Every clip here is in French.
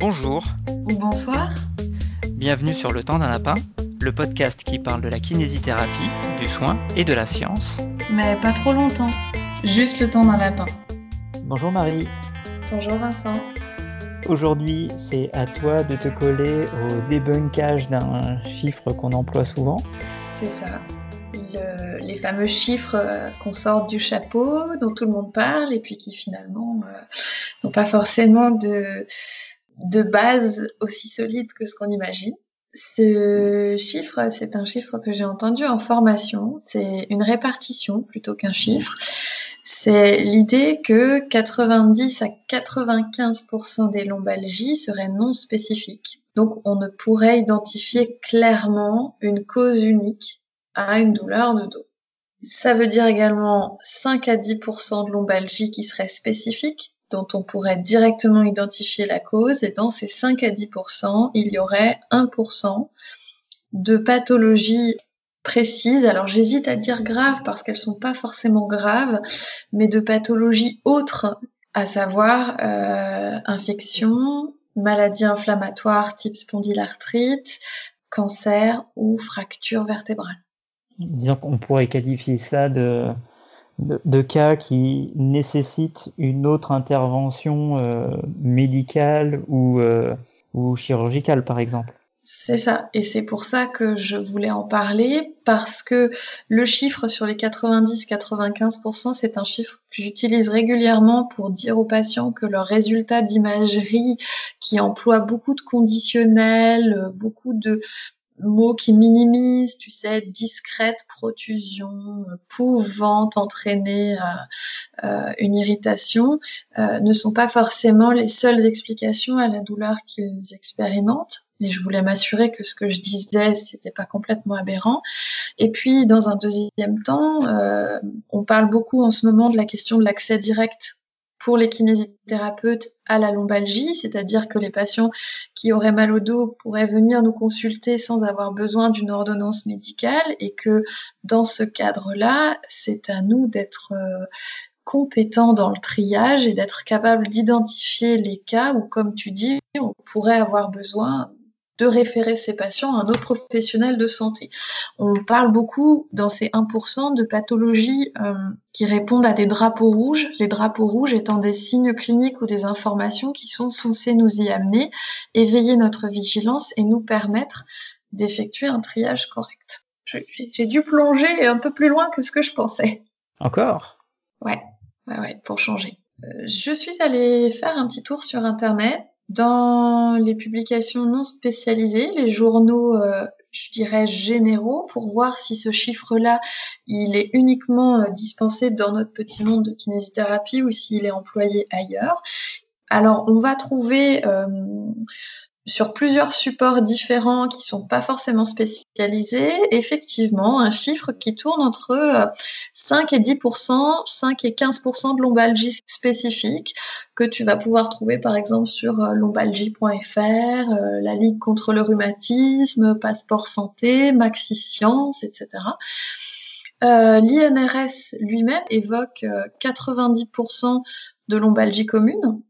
Bonjour. Ou bonsoir. Bienvenue sur Le Temps d'un Lapin, le podcast qui parle de la kinésithérapie, du soin et de la science. Mais pas trop longtemps. Juste le temps d'un lapin. Bonjour Marie. Bonjour Vincent. Aujourd'hui, c'est à toi de te coller au débunkage d'un chiffre qu'on emploie souvent. C'est ça. les fameux chiffres euh, qu'on sort du chapeau, dont tout le monde parle, et puis qui finalement euh, n'ont pas forcément de, de base aussi solide que ce qu'on imagine. Ce chiffre, c'est un chiffre que j'ai entendu en formation. C'est une répartition plutôt qu'un chiffre. C'est l'idée que 90 à 95% des lombalgies seraient non spécifiques. Donc on ne pourrait identifier clairement une cause unique à une douleur de dos. Ça veut dire également 5 à 10% de lombalgies qui seraient spécifiques, dont on pourrait directement identifier la cause et dans ces 5 à 10%, il y aurait 1% de pathologies précises. Alors j'hésite à dire graves parce qu'elles sont pas forcément graves, mais de pathologies autres, à savoir euh, infection, maladie inflammatoire type spondylarthrite, cancer ou fracture vertébrale. Disons qu'on pourrait qualifier ça de de, cas qui nécessitent une autre intervention euh, médicale ou, euh, ou chirurgicale, par exemple. C'est ça, et c'est pour ça que je voulais en parler, parce que le chiffre sur les 90-95%, c'est un chiffre que j'utilise régulièrement pour dire aux patients que leur résultat d'imagerie, qui emploie beaucoup de conditionnels, beaucoup de, mots qui minimisent, tu sais, discrète protusion, pouvant entraîner euh, euh, une irritation, euh, ne sont pas forcément les seules explications à la douleur qu'ils expérimentent. Et je voulais m'assurer que ce que je disais, c'était pas complètement aberrant. Et puis, dans un deuxième temps, on parle beaucoup en ce moment de la question de l'accès direct pour les kinésithérapeutes à la lombalgie, c'est-à-dire que les patients qui auraient mal au dos pourraient venir nous consulter sans avoir besoin d'une ordonnance médicale et que dans ce cadre-là, c'est à nous d'être euh, compétents dans le triage et d'être capable d'identifier les cas où, comme tu dis, on pourrait avoir besoin de référer ces patients à un autre professionnel de santé. On parle beaucoup dans ces 1% de pathologies euh, qui répondent à des drapeaux rouges, les drapeaux rouges étant des signes cliniques ou des informations qui sont censées nous y amener, éveiller notre vigilance et nous permettre d'effectuer un triage correct. J'ai dû plonger un peu plus loin que ce que je pensais. Encore? Ouais, ouais, ouais, pour changer. Euh, je suis allée faire un petit tour sur Internet dans les publications non spécialisées, les journaux, euh, je dirais généraux, pour voir si ce chiffre-là, il est uniquement euh, dispensé dans notre petit monde de kinésithérapie ou s'il est employé ailleurs. Alors, on va trouver euh, sur plusieurs supports différents qui sont pas forcément spécialisés, effectivement, un chiffre qui tourne entre 5 euh, et 10% 5 et 15% de lombalgie spécifique que tu vas pouvoir trouver par exemple sur euh, lombalgie.fr, euh, la Ligue contre le rhumatisme, Passeport Santé, Maxi Science, etc. L'INRS lui-même évoque 90% de lombalgie commune,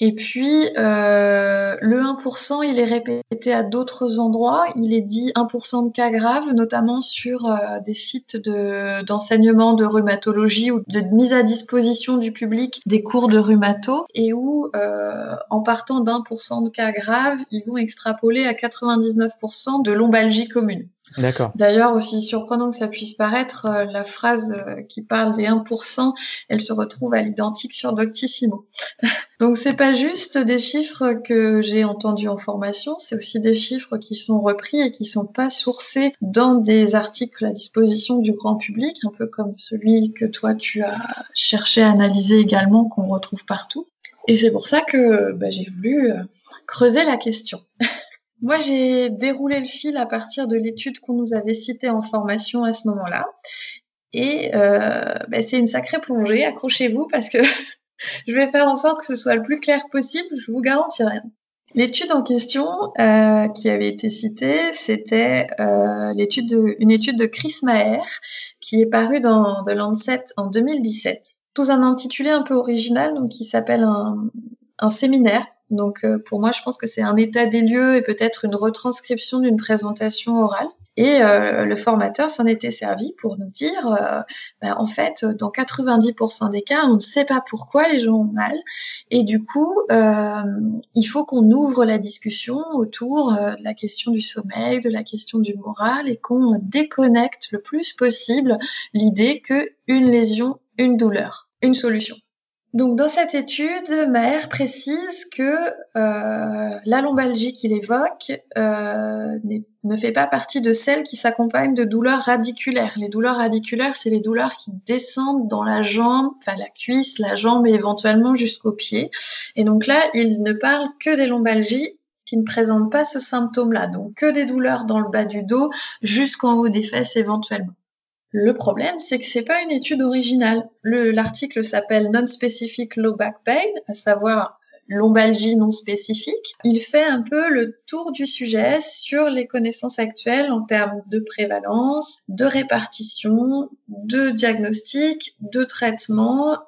et puis, euh, le 1%, il est répété à d'autres endroits. Il est dit 1% de cas graves, notamment sur euh, des sites d'enseignement de, rhumatologie ou de mise à disposition du public des cours de rhumato, et où, euh, en partant d'un pour cent de cas graves, ils vont extrapoler à 99% de lombalgie commune. D'accord. D'ailleurs, aussi surprenant que ça puisse paraître, euh, la phrase euh, qui parle des 1%, elle se retrouve à l'identique sur Doctissimo. Donc c'est pas juste des chiffres que j'ai entendus en formation, c'est aussi des chiffres qui sont repris et qui sont pas sourcés dans des articles à disposition du grand public, un peu comme celui que toi tu as cherché à analyser également, qu'on retrouve partout. Et c'est pour ça que bah, j'ai voulu euh, creuser la question. Moi, j'ai déroulé le fil à partir de l'étude qu'on nous avait citée en formation à ce moment-là. Et euh, ben, c'est une sacrée plongée, accrochez-vous parce que je vais faire en sorte que ce soit le plus clair possible, je vous garantis rien. L'étude en question euh, qui avait été citée, c'était euh, une étude de Chris Maher qui est parue dans The Lancet en 2017 sous un intitulé un peu original, donc qui s'appelle un, un séminaire Donc euh, pour moi, je pense que c'est un état des lieux et peut-être une retranscription d'une présentation orale. Et euh, le formateur s'en était servi pour nous dire, euh, ben, en fait, dans 90% des cas, on ne sait pas pourquoi les gens ont mal. Et du coup, il faut qu'on ouvre la discussion autour de la question du sommeil, de la question du moral, et qu'on déconnecte le plus possible l'idée que une lésion, une douleur, une solution. Donc dans cette étude, Maher précise que euh, la lombalgie qu'il évoque euh, ne fait pas partie de celles qui s'accompagnent de douleurs radiculaires. Les douleurs radiculaires, c'est les douleurs qui descendent dans la jambe, enfin la cuisse, la jambe et éventuellement jusqu'au pied. Et donc là, il ne parle que des lombalgies qui ne présentent pas ce symptôme-là, donc que des douleurs dans le bas du dos jusqu'en haut des fesses éventuellement. Le problème, c'est que c'est pas une étude originale. L'article s'appelle Non-Specific Low Back Pain, à savoir lombalgie non spécifique. Il fait un peu le tour du sujet sur les connaissances actuelles en termes de prévalence, de répartition, de diagnostic, de traitement,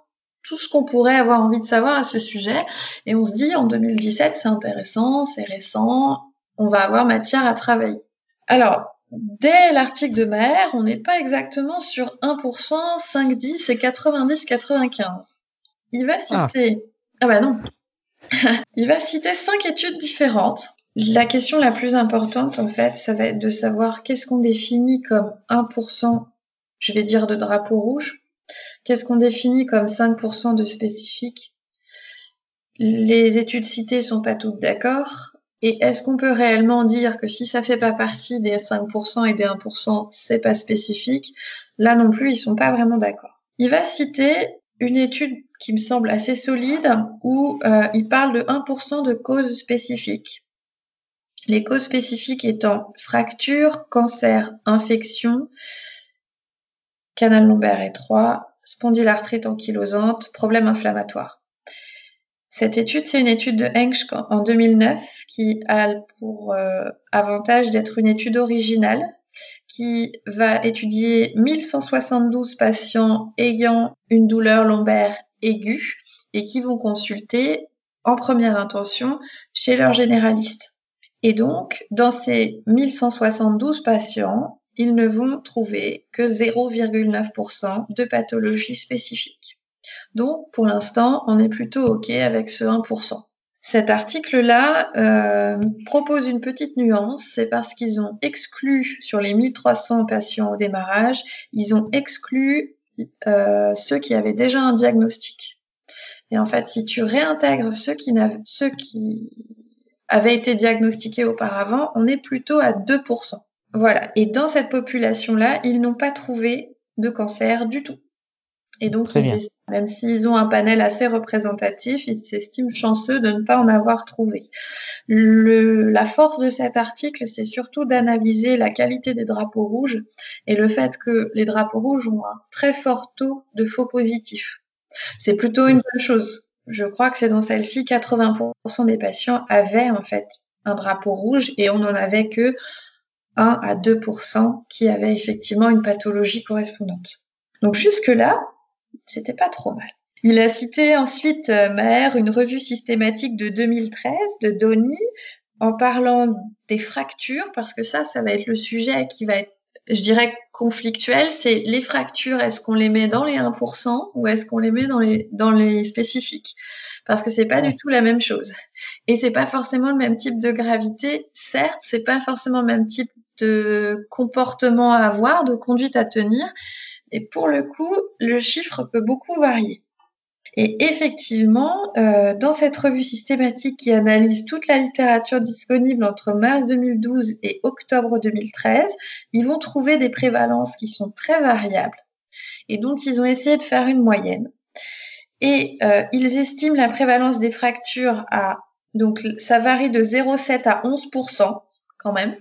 tout ce qu'on pourrait avoir envie de savoir à ce sujet. Et on se dit, en 2017, c'est intéressant, c'est récent, on va avoir matière à travailler. Alors, Dès l'article de Maher, on n'est pas exactement sur 1%, 5, 10 et 90, 95. Il va ah. citer, ah, bah non. Il va citer cinq études différentes. La question la plus importante, en fait, ça va être de savoir qu'est-ce qu'on définit comme 1%, je vais dire de drapeau rouge. Qu'est-ce qu'on définit comme 5% de spécifique? Les études citées sont pas toutes d'accord. Et est-ce qu'on peut réellement dire que si ça fait pas partie des 5% et des 1%, c'est pas spécifique? Là non plus, ils sont pas vraiment d'accord. Il va citer une étude qui me semble assez solide où euh, il parle de 1% de causes spécifiques. Les causes spécifiques étant fracture, cancer, infection, canal lombaire étroit, spondylarthrite ankylosante, problème inflammatoire. Cette étude, c'est une étude de Hengsch en 2009 qui a pour euh, avantage d'être une étude originale qui va étudier 1172 patients ayant une douleur lombaire aiguë et qui vont consulter en première intention chez leur généraliste. Et donc, dans ces 1172 patients, ils ne vont trouver que 0,9% de pathologie spécifique. Donc, pour l'instant, on est plutôt OK avec ce 1%. Cet article-là euh, propose une petite nuance, c'est parce qu'ils ont exclu sur les 1300 patients au démarrage, ils ont exclu euh, ceux qui avaient déjà un diagnostic. Et en fait, si tu réintègres ceux qui, ceux qui avaient été diagnostiqués auparavant, on est plutôt à 2%. Voilà. Et dans cette population-là, ils n'ont pas trouvé de cancer du tout. Et donc, même s'ils ont un panel assez représentatif, ils s'estiment chanceux de ne pas en avoir trouvé. Le, la force de cet article, c'est surtout d'analyser la qualité des drapeaux rouges et le fait que les drapeaux rouges ont un très fort taux de faux positifs. C'est plutôt une bonne chose. Je crois que c'est dans celle-ci, 80% des patients avaient en fait un drapeau rouge et on n'en avait que 1 à 2% qui avaient effectivement une pathologie correspondante. Donc jusque-là, c'était pas trop mal. Il a cité ensuite, euh, Maher, une revue systématique de 2013 de Donny en parlant des fractures, parce que ça, ça va être le sujet qui va être, je dirais, conflictuel. C'est les fractures, est-ce qu'on les met dans les 1% ou est-ce qu'on les met dans les, dans les spécifiques? Parce que c'est pas du tout la même chose. Et c'est pas forcément le même type de gravité. Certes, c'est pas forcément le même type de comportement à avoir, de conduite à tenir, et pour le coup, le chiffre peut beaucoup varier. Et effectivement, euh, dans cette revue systématique qui analyse toute la littérature disponible entre mars 2012 et octobre 2013, ils vont trouver des prévalences qui sont très variables. Et donc, ils ont essayé de faire une moyenne. Et euh, ils estiment la prévalence des fractures à, donc ça varie de 0,7 à 11% quand même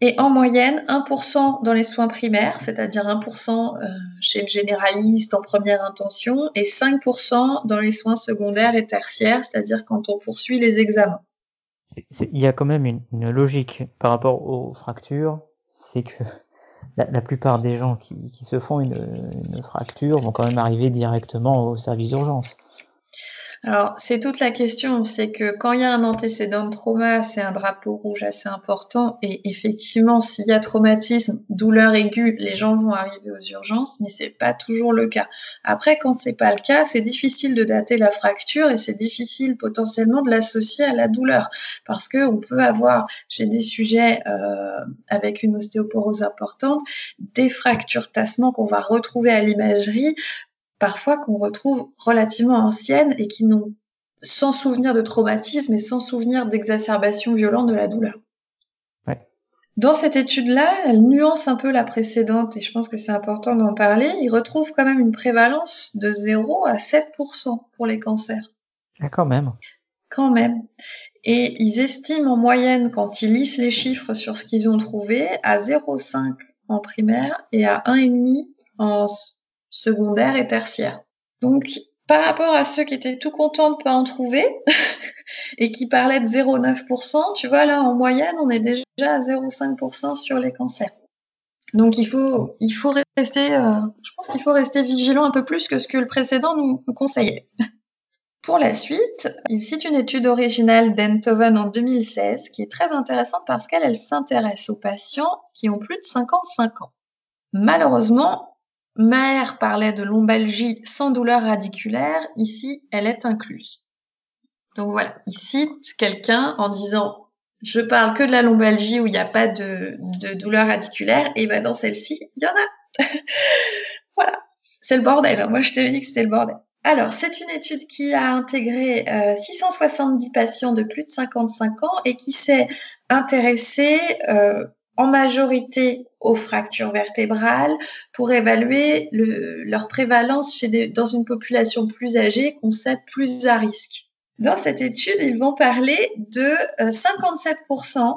et en moyenne 1% dans les soins primaires, c'est-à-dire 1% euh, chez le généraliste en première intention, et 5% dans les soins secondaires et tertiaires, c'est-à-dire quand on poursuit les examens. Il y a quand même une, logique par rapport aux fractures, c'est que la, plupart des gens qui, se font une, une, fracture vont quand même arriver directement au service d'urgence. Alors, c'est toute la question, c'est que quand il y a un antécédent de trauma, c'est un drapeau rouge assez important. Et effectivement, s'il y a traumatisme, douleur aiguë, les gens vont arriver aux urgences, mais c'est pas toujours le cas. Après, quand c'est pas le cas, c'est difficile de dater la fracture et c'est difficile potentiellement de l'associer à la douleur, parce que on peut avoir, chez des sujets euh, avec une ostéoporose importante, des fractures tassement qu'on va retrouver à l'imagerie parfois qu'on retrouve relativement anciennes et qui n'ont sans souvenir de traumatisme et sans souvenir d'exacerbation violente de la douleur. Dans cette étude-là, elle nuance un peu la précédente et je pense que c'est important d'en parler. Il retrouve quand même une prévalence de 0 à 7% pour les cancers. Ah, quand même. Quand même. Et ils estiment en moyenne, quand ils lissent les chiffres sur ce qu'ils ont trouvé, à 0,5 en primaire et à 1,5 en secondaire et tertiaire. Donc, par rapport à ceux qui étaient tout contents de pas en trouver et qui parlaient de 0,9%, tu vois, là, en moyenne, on est déjà à 0,5% sur les cancers. Donc, il faut, il faut rester, euh, je pense qu'il faut rester vigilant un peu plus que ce que le précédent nous, nous conseillait. Pour la suite, il cite une étude originale d'Enthoven en 2016 qui est très intéressante parce qu'elle elle, s'intéresse aux patients qui ont plus de 55 ans. Malheureusement, Maher parlait de lombalgie sans douleur radiculaire, ici elle est incluse. Donc voilà, il cite quelqu'un en disant je parle que de la lombalgie où il n'y a pas de, douleur radiculaire, et ben dans celle-ci, il y en a. voilà, c'est le bordel. Moi je t'avais dit que c'était le bordel. Alors, c'est une étude qui a intégré 670 euh, patients de plus de 55 ans et qui s'est intéressée euh, en majorité aux fractures vertébrales pour évaluer leur prévalence chez dans une population plus âgée qu'on sait plus à risque. Dans cette étude, ils vont parler de 57% euh,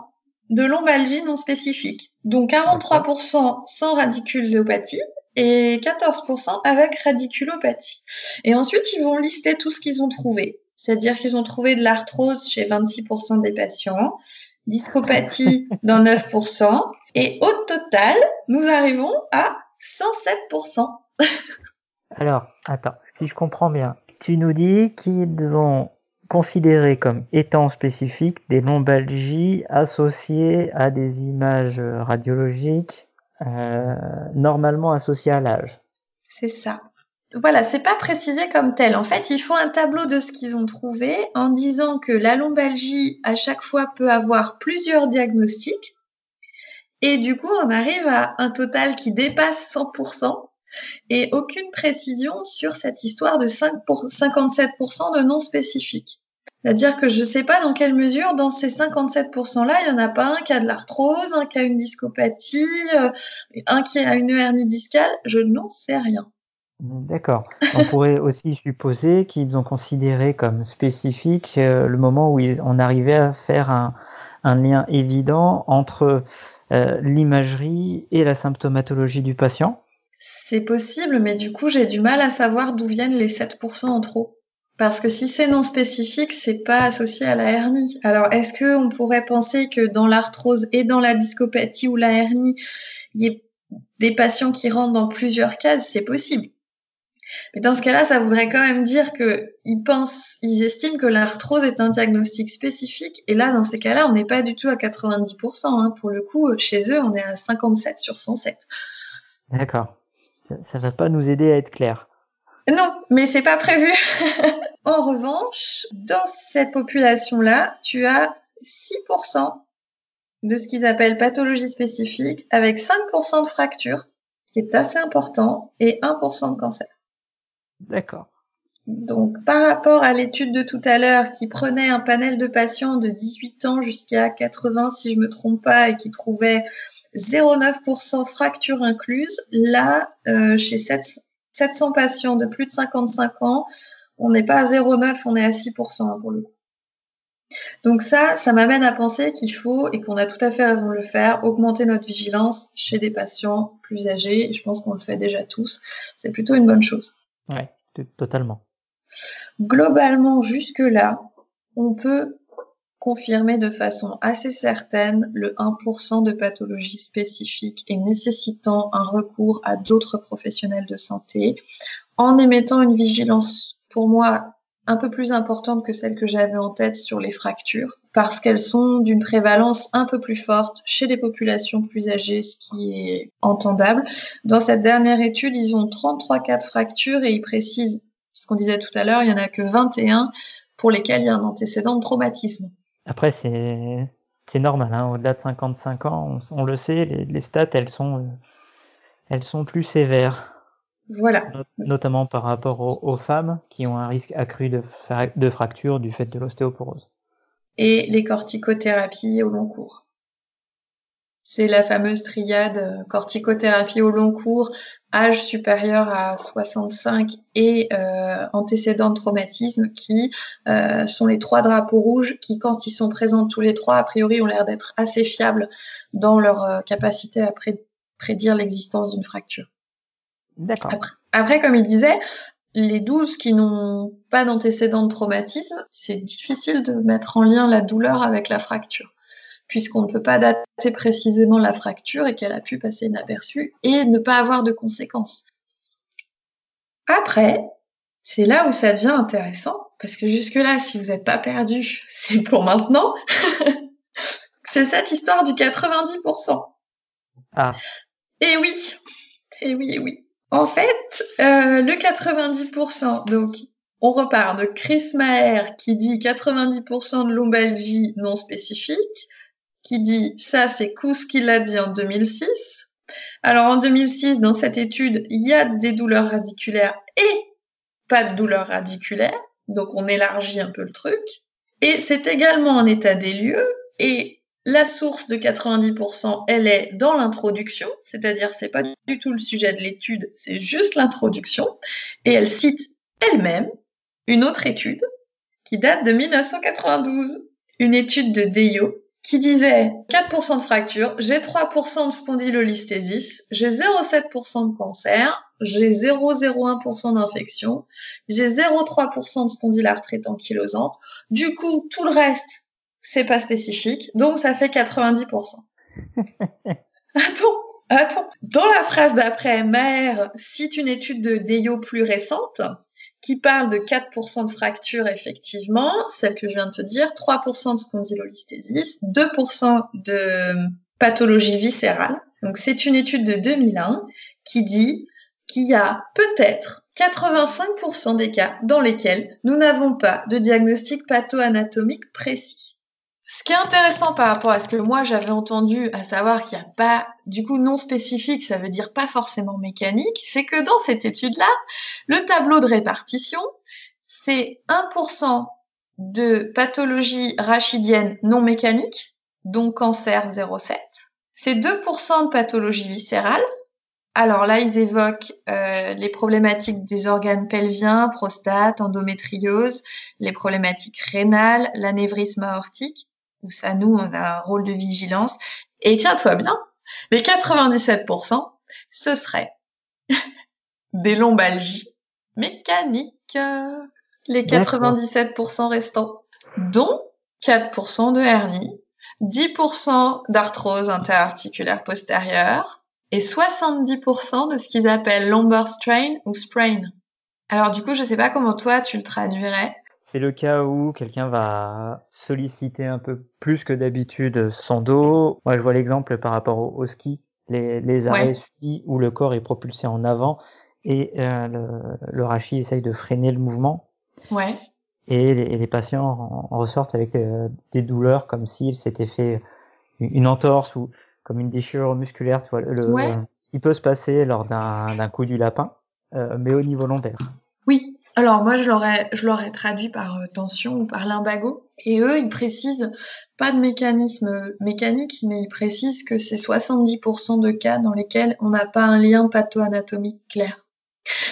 de lombalgie non spécifique, donc 43% sans radiculopathie et 14% avec radiculopathie. Et ensuite, ils vont lister tout ce qu'ils ont trouvé. C'est-à-dire qu'ils ont trouvé de l'arthrose chez 26% des patients, discopathie dans 9%, et au total, nous arrivons à 107%. Alors, attends, si je comprends bien, tu nous dis qu'ils ont considéré comme étant spécifiques des lombalgies associées à des images radiologiques euh, normalement associées à l'âge. C'est ça voilà, c'est pas précisé comme tel. En fait, ils font un tableau de ce qu'ils ont trouvé en disant que la lombalgie à chaque fois peut avoir plusieurs diagnostics et du coup, on arrive à un total qui dépasse 100% et aucune précision sur cette histoire de 5 pour 57% de non spécifiques. C'est-à-dire que je ne sais pas dans quelle mesure, dans ces 57%-là, il n'y en a pas un qui a de l'arthrose, un qui a une discopathie, euh, un qui a une hernie discale, je n'en sais rien. D'accord. On pourrait aussi supposer qu'ils ont considéré comme spécifique euh, le moment où on arrivait à faire un, lien évident entre l'imagerie et la symptomatologie du patient. C'est possible, mais du coup, j'ai du mal à savoir d'où viennent les 7% en trop. Parce que si c'est non spécifique, c'est pas associé à la hernie. Alors, est-ce qu'on pourrait penser que dans l'arthrose et dans la discopathie ou la hernie, il y ait des patients qui rentrent dans plusieurs cases? C'est possible. Mais dans ce cas-là, ça voudrait quand même dire que ils pensent, ils estiment que l'arthrose est un diagnostic spécifique. Et là, dans ces cas-là, on n'est pas du tout à 90%. Hein. Pour le coup, chez eux, on est à 57 sur 107. D'accord. Ça, ne va pas nous aider à être clair. Non, mais c'est pas prévu. en revanche, dans cette population-là, tu as 6% de ce qu'ils appellent pathologie spécifique, avec 5% de fractures, ce qui est assez important, et 1% de cancer. D'accord. Donc, par rapport à l'étude de tout à l'heure qui prenait un panel de patients de 18 ans jusqu'à 80, si je me trompe pas, et qui trouvait 0,9% fracture incluse, là, euh, chez 700 patients de plus de 55 ans, on n'est pas à 0,9, on est à 6% hein, pour le coup. Donc ça, ça m'amène à penser qu'il faut, et qu'on a tout à fait raison de le faire, augmenter notre vigilance chez des patients plus âgés. Je pense qu'on le fait déjà tous. C'est plutôt une bonne chose. Ouais, totalement. Globalement, jusque-là, on peut confirmer de façon assez certaine le 1% de pathologie spécifique et nécessitant un recours à d'autres professionnels de santé en émettant une vigilance pour moi un peu plus importantes que celles que j'avais en tête sur les fractures, parce qu'elles sont d'une prévalence un peu plus forte chez les populations plus âgées, ce qui est entendable. Dans cette dernière étude, ils ont 33 cas de fractures et ils précisent ce qu'on disait tout à l'heure, il y en a que 21 pour lesquels il y a un antécédent de traumatisme. Après, c'est c'est normal. Hein. Au-delà de 55 ans, on, le sait, les, stats, elles sont, elles sont plus sévères. Voilà. notamment par rapport aux, femmes qui ont un risque accru de, de fracture du fait de l'ostéoporose. Et les corticothérapies au long cours. C'est la fameuse triade euh, corticothérapie au long cours, âge supérieur à 65 et euh, antécédents de traumatisme qui euh, sont les trois drapeaux rouges qui, quand ils sont présents tous les trois, a priori, ont l'air d'être assez fiables dans leur euh, capacité à prédire l'existence d'une fracture. D'accord. Après, après, comme il disait, les 12 qui n'ont pas d'antécédents de traumatisme, c'est difficile de mettre en lien la douleur avec la fracture puisqu'on ne peut pas dater précisément la fracture et qu'elle a pu passer inaperçue et ne pas avoir de conséquences. Après, c'est là où ça devient intéressant, parce que jusque-là, si vous n'êtes pas perdu, c'est pour maintenant. c'est cette histoire du 90%. Ah. Et oui, et oui, et oui. En fait, euh, le 90%, donc on repart de Chris Maher qui dit 90% de lombalgie non spécifique, qui dit ça, c'est Kous qui l'a dit en 2006. Alors en 2006, dans cette étude, il y a des douleurs radiculaires et pas de douleurs radiculaires. Donc on élargit un peu le truc. Et c'est également un état des lieux. Et la source de 90%, elle est dans l'introduction, c'est-à-dire c'est pas du tout le sujet de l'étude, c'est juste l'introduction. Et elle cite elle-même une autre étude qui date de 1992, une étude de Deyo qui disait 4% de fracture, j'ai 3% de spondylolisthésis, j'ai 0,7% de cancer, j'ai 0,01% d'infection, j'ai 0,3% de spondylarthrite ankylosante. Du coup, tout le reste, c'est pas spécifique, donc ça fait 90%. attends, attends. Dans la phrase d'après, Maher cite une étude de Deyo plus récente qui parle de 4% de fractures effectivement, celle que je viens de te dire, 3% de spondylolisthésis, 2% de pathologie viscérale. Donc c'est une étude de 2001 qui dit qu'il y a peut-être 85% des cas dans lesquels nous n'avons pas de diagnostic patho-anatomique précis. Ce qui est intéressant par rapport à ce que moi j'avais entendu, à savoir qu'il n'y a pas, du coup, non spécifique, ça veut dire pas forcément mécanique, c'est que dans cette étude-là, le tableau de répartition, c'est 1% de pathologie rachidienne non mécanique, donc cancer 0,7. C'est 2% de pathologie viscérale. Alors là, ils évoquent euh, les problématiques des organes pelviens, prostate, endométriose, les problématiques rénales, l'anévrisme aortique où ça, nous, on a un rôle de vigilance. Et tiens-toi bien, les 97%, ce serait des lombalgies mécaniques. Les 97% restants, dont 4% de hernie, 10% d'arthrose interarticulaire postérieure et 70% de ce qu'ils appellent lumbar strain ou sprain. Alors du coup, je sais pas comment toi tu le traduirais, c'est le cas où quelqu'un va solliciter un peu plus que d'habitude son dos. Moi, je vois l'exemple par rapport au, ski, les, les arrêts où le corps est propulsé en avant et euh, le, le rachis essaye de freiner le mouvement. Ouais. Et les, les patients en, ressortent avec euh, des douleurs comme s'il s'était fait une entorse ou comme une déchirure musculaire. Tu vois, le, il peut se passer lors d'un coup du lapin, euh, mais au niveau lombaire. Oui, alors moi je l'aurais je l'aurais traduit par euh, tension ou par limbago et eux ils précisent pas de mécanisme mécanique mais ils précisent que c'est 70% de cas dans lesquels on n'a pas un lien patho-anatomique clair.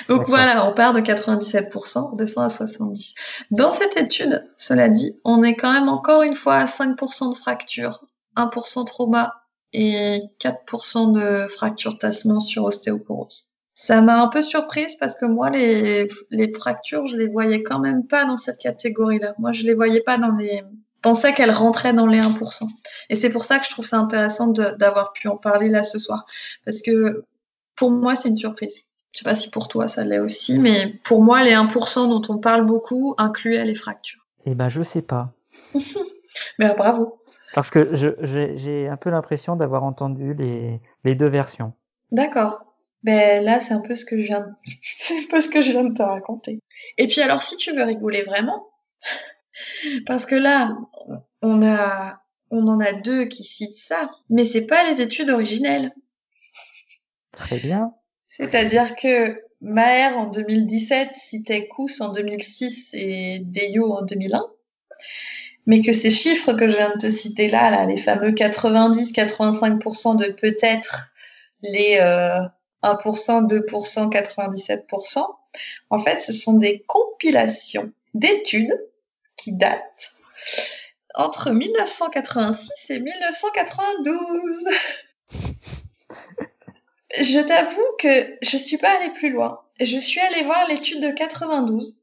Donc voilà, on part de 97%, on descend à 70. Dans cette étude, cela dit, on est quand même encore une fois à 5% de fractures, 1% trauma et 4% de fracture tassement sur ostéoporose. Ça m'a un peu surprise parce que moi, les, les fractures, je les voyais quand même pas dans cette catégorie-là. Moi, je les voyais pas dans les... Je pensais qu'elles rentraient dans les 1%. Et c'est pour ça que je trouve ça intéressant d'avoir pu en parler là ce soir. Parce que pour moi, c'est une surprise. Je sais pas si pour toi ça l'est aussi, mais pour moi, les 1% dont on parle beaucoup incluaient les fractures. Eh ben, je sais pas. mais bravo. Parce que j'ai un peu l'impression d'avoir entendu les, les deux versions. D'accord. Ben là, c'est un peu ce que je viens, c'est un peu ce que je viens de te raconter. Et puis alors, si tu veux rigoler vraiment, parce que là, on a, on en a deux qui citent ça, mais c'est pas les études originelles. Très bien. C'est-à-dire que Maher en 2017 citait Kous en 2006 et Deyo en 2001. Mais que ces chiffres que je viens de te citer là, là les fameux 90-85% de peut-être les euh, 1%, 2%, 97%, en fait, ce sont des compilations d'études qui datent entre 1986 et 1992. je t'avoue que je suis pas allée plus loin. Je suis allée voir l'étude de 92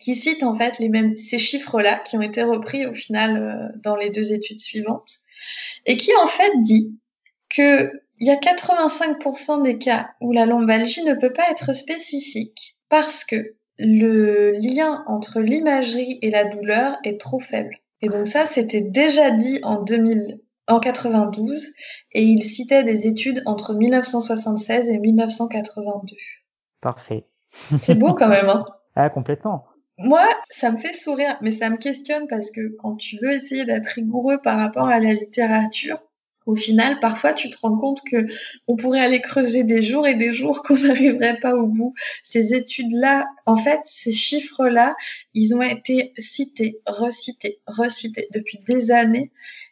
qui cite en fait les mêmes ces chiffres-là qui ont été repris au final euh, dans les deux études suivantes et qui en fait dit que il y a 85% des cas où la lombalgie ne peut pas être spécifique parce que le lien entre l'imagerie et la douleur est trop faible. Et donc ça, c'était déjà dit en 2000, en 92, et il citait des études entre 1976 et 1982. Parfait. C'est beau quand même, hein Ah, complètement. Moi, ça me fait sourire, mais ça me questionne parce que quand tu veux essayer d'être rigoureux par rapport à la littérature, au final, parfois, tu te rends compte que on pourrait aller creuser des jours et des jours qu'on n'arriverait pas au bout. Ces études-là, en fait, ces chiffres-là, ils ont été cités, recités, recités depuis des années.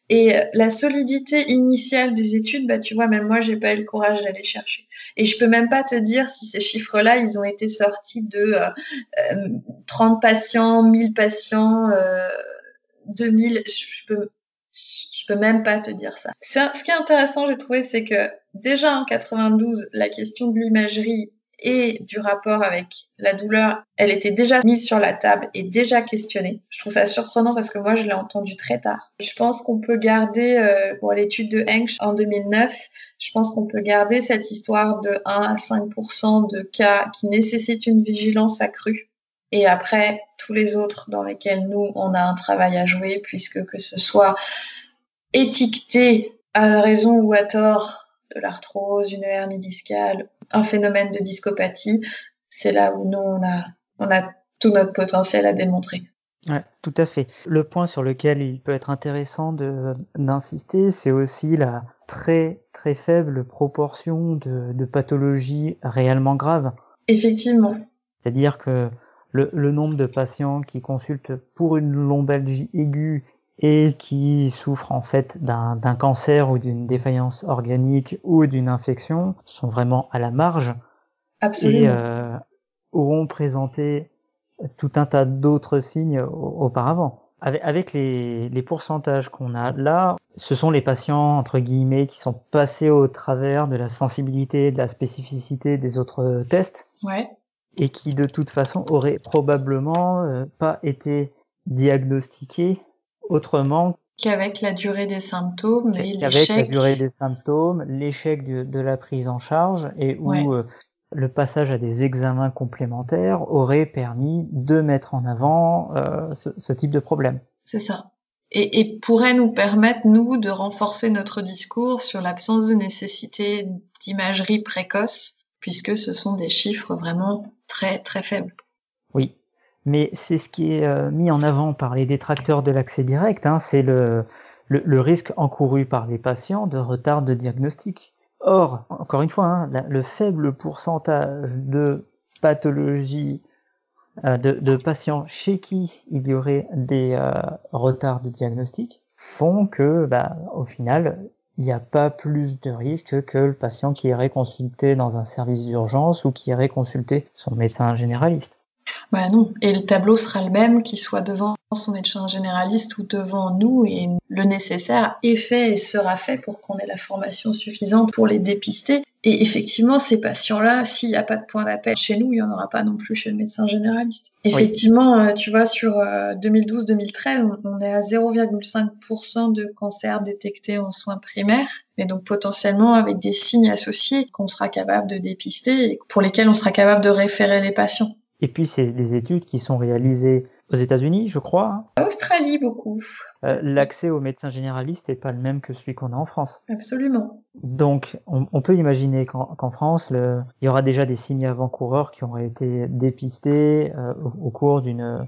Et euh, la solidité initiale des études, bah, tu vois, même moi, j'ai pas eu le courage d'aller chercher. Et je peux même pas te dire si ces chiffres-là, ils ont été sortis de euh, 30 euh, patients, 1000 patients, euh, 2000. Je, je peux je peux même pas te dire ça. Ce qui est intéressant, j'ai trouvé, c'est que déjà en 92, la question de l'imagerie et du rapport avec la douleur, elle était déjà mise sur la table et déjà questionnée. Je trouve ça surprenant parce que moi, je l'ai entendu très tard. Je pense qu'on peut garder, euh, pour l'étude de Hensch en 2009, je pense qu'on peut garder cette histoire de 1 à 5% de cas qui nécessitent une vigilance accrue. Et après, tous les autres dans lesquels nous, on a un travail à jouer, puisque que ce soit étiqueté à raison ou à tort de l'arthrose, une hernie discale, un phénomène de discopathie, c'est là où nous, on a, on a tout notre potentiel à démontrer. Ouais, tout à fait. Le point sur lequel il peut être intéressant d'insister, c'est aussi la très très faible proportion de, de pathologies réellement graves. Effectivement. C'est-à-dire que le, le, nombre de patients qui consultent pour une lombalgie aiguë et qui souffrent en fait d'un cancer ou d'une défaillance organique ou d'une infection sont vraiment à la marge Absolument. et euh, auront présenté tout un tas d'autres signes auparavant. Avec, avec les, les, pourcentages qu'on a là, ce sont les patients entre guillemets qui sont passés au travers de la sensibilité, de la spécificité des autres tests, ouais. Et qui de toute façon auraient probablement euh, pas été diagnostiqués autrement qu'avec la durée des symptômes et qu'avec la durée des symptômes, l'échec de, de, la prise en charge et où Ouais. euh, le passage à des examens complémentaires aurait permis de mettre en avant euh, ce, ce type de problème. C'est ça. Et, et pourrait nous permettre, nous, de renforcer notre discours sur l'absence de nécessité d'imagerie précoce, puisque ce sont des chiffres vraiment très, très faibles. Oui, mais c'est ce qui est euh, mis en avant par les détracteurs de l'accès direct, hein, c'est le, le, risque encouru par les patients de retard de diagnostic. Or, encore une fois, hein, le faible pourcentage de pathologies euh, de, de, patients chez qui il y aurait des euh, retards de diagnostic font que, bah, au final, il n'y a pas plus de risque que le patient qui irait consulter dans un service d'urgence ou qui irait consulter son médecin généraliste. Bah non, et le tableau sera le même qu'il soit devant son médecin généraliste ou devant nous et le nécessaire est fait et sera fait pour qu'on ait la formation suffisante pour les dépister Et effectivement, ces patients-là, s'il n'y a pas de point d'appel chez nous, il n'y en aura pas non plus chez le médecin généraliste. Effectivement, euh, tu vois, sur 2012-2013, euh, on est à 0,5% de cancers détectés en soins primaires, mais donc potentiellement avec des signes associés qu'on sera capable de dépister et pour lesquels on sera capable de référer les patients. Et puis, c'est des études qui sont réalisées aux États-Unis, je crois. Hein. Australie, beaucoup. Euh, l'accès aux médecins généralistes n'est pas le même que celui qu'on a en France. Absolument. Donc, on, peut imaginer qu'en France, il y aura déjà des signes avant-coureurs qui auraient été dépistés euh, au, cours d'une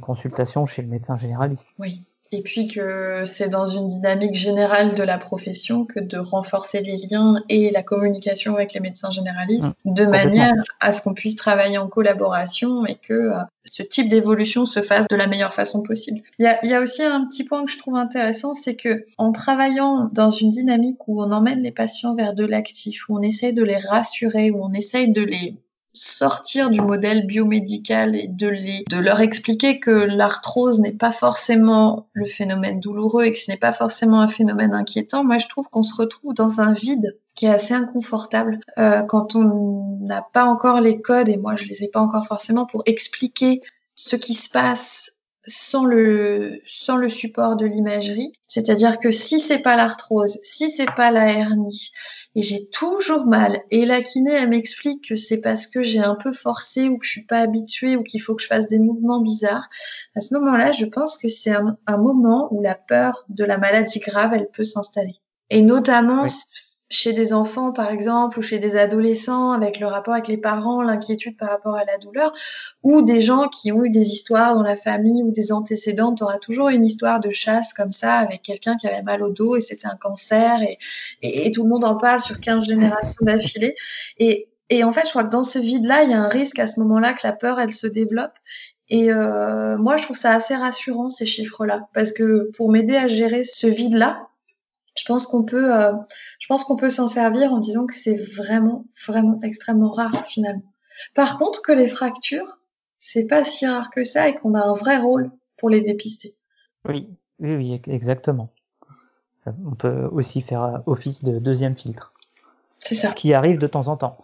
consultation chez le médecin généraliste. Oui et puis que c'est dans une dynamique générale de la profession que de renforcer les liens et la communication avec les médecins généralistes mmh, de manière à ce qu'on puisse travailler en collaboration et que euh, ce type d'évolution se fasse de la meilleure façon possible. Il y a, aussi un petit point que je trouve intéressant, c'est que en travaillant dans une dynamique où on emmène les patients vers de l'actif, où on essaye de les rassurer, où on essaye de les sortir du modèle biomédical et de, les, de leur expliquer que l'arthrose n'est pas forcément le phénomène douloureux et que ce n'est pas forcément un phénomène inquiétant, moi je trouve qu'on se retrouve dans un vide qui est assez inconfortable euh, quand on n'a pas encore les codes et moi je les ai pas encore forcément pour expliquer ce qui se passe sans le sans le support de l'imagerie, c'est-à-dire que si c'est pas l'arthrose, si c'est pas la hernie, et j'ai toujours mal. Et la kiné, elle m'explique que c'est parce que j'ai un peu forcé ou que je suis pas habituée ou qu'il faut que je fasse des mouvements bizarres. À ce moment-là, je pense que c'est un, moment où la peur de la maladie grave, elle peut s'installer. Et notamment, chez des enfants, par exemple, ou chez des adolescents, avec le rapport avec les parents, l'inquiétude par rapport à la douleur, ou des gens qui ont eu des histoires dans la famille ou des antécédents. Tu toujours une histoire de chasse comme ça, avec quelqu'un qui avait mal au dos et c'était un cancer, et, et, tout le monde en parle sur 15 générations d'affilée. Et, et en fait, je crois que dans ce vide-là, il y a un risque à ce moment-là que la peur, elle se développe. Et euh, moi, je trouve ça assez rassurant, ces chiffres-là, parce que pour m'aider à gérer ce vide-là, je pense qu'on peut, euh, je pense qu'on peut s'en servir en disant que c'est vraiment, vraiment extrêmement rare finalement. Par contre, que les fractures, c'est pas si rare que ça et qu'on a un vrai rôle pour les dépister. Oui, oui, oui, exactement. On peut aussi faire office de deuxième filtre. C'est ça. Qui arrive de temps en temps.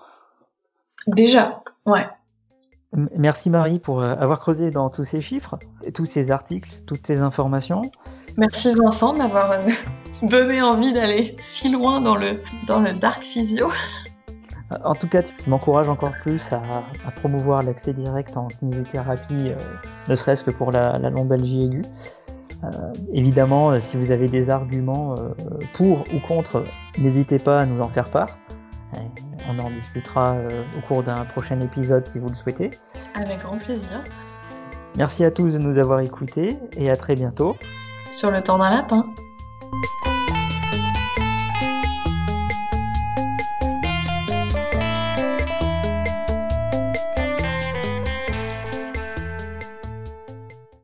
Déjà, ouais. Merci Marie pour euh, avoir creusé dans tous ces chiffres, tous ces articles, toutes ces informations. Merci Vincent d'avoir euh, donné envie d'aller si loin dans le, dans le dark physio. En tout cas, tu m'encourages encore plus à, promouvoir l'accès direct en kinésithérapie, euh, ne serait-ce que pour la, la lombalgie aiguë. Euh, évidemment, si vous avez des arguments pour ou contre, n'hésitez pas à nous en faire part. On en discutera au cours d'un prochain épisode si vous le souhaitez. Avec grand plaisir. Merci à tous de nous avoir écoutés et à très bientôt sur le temps d'un lapin.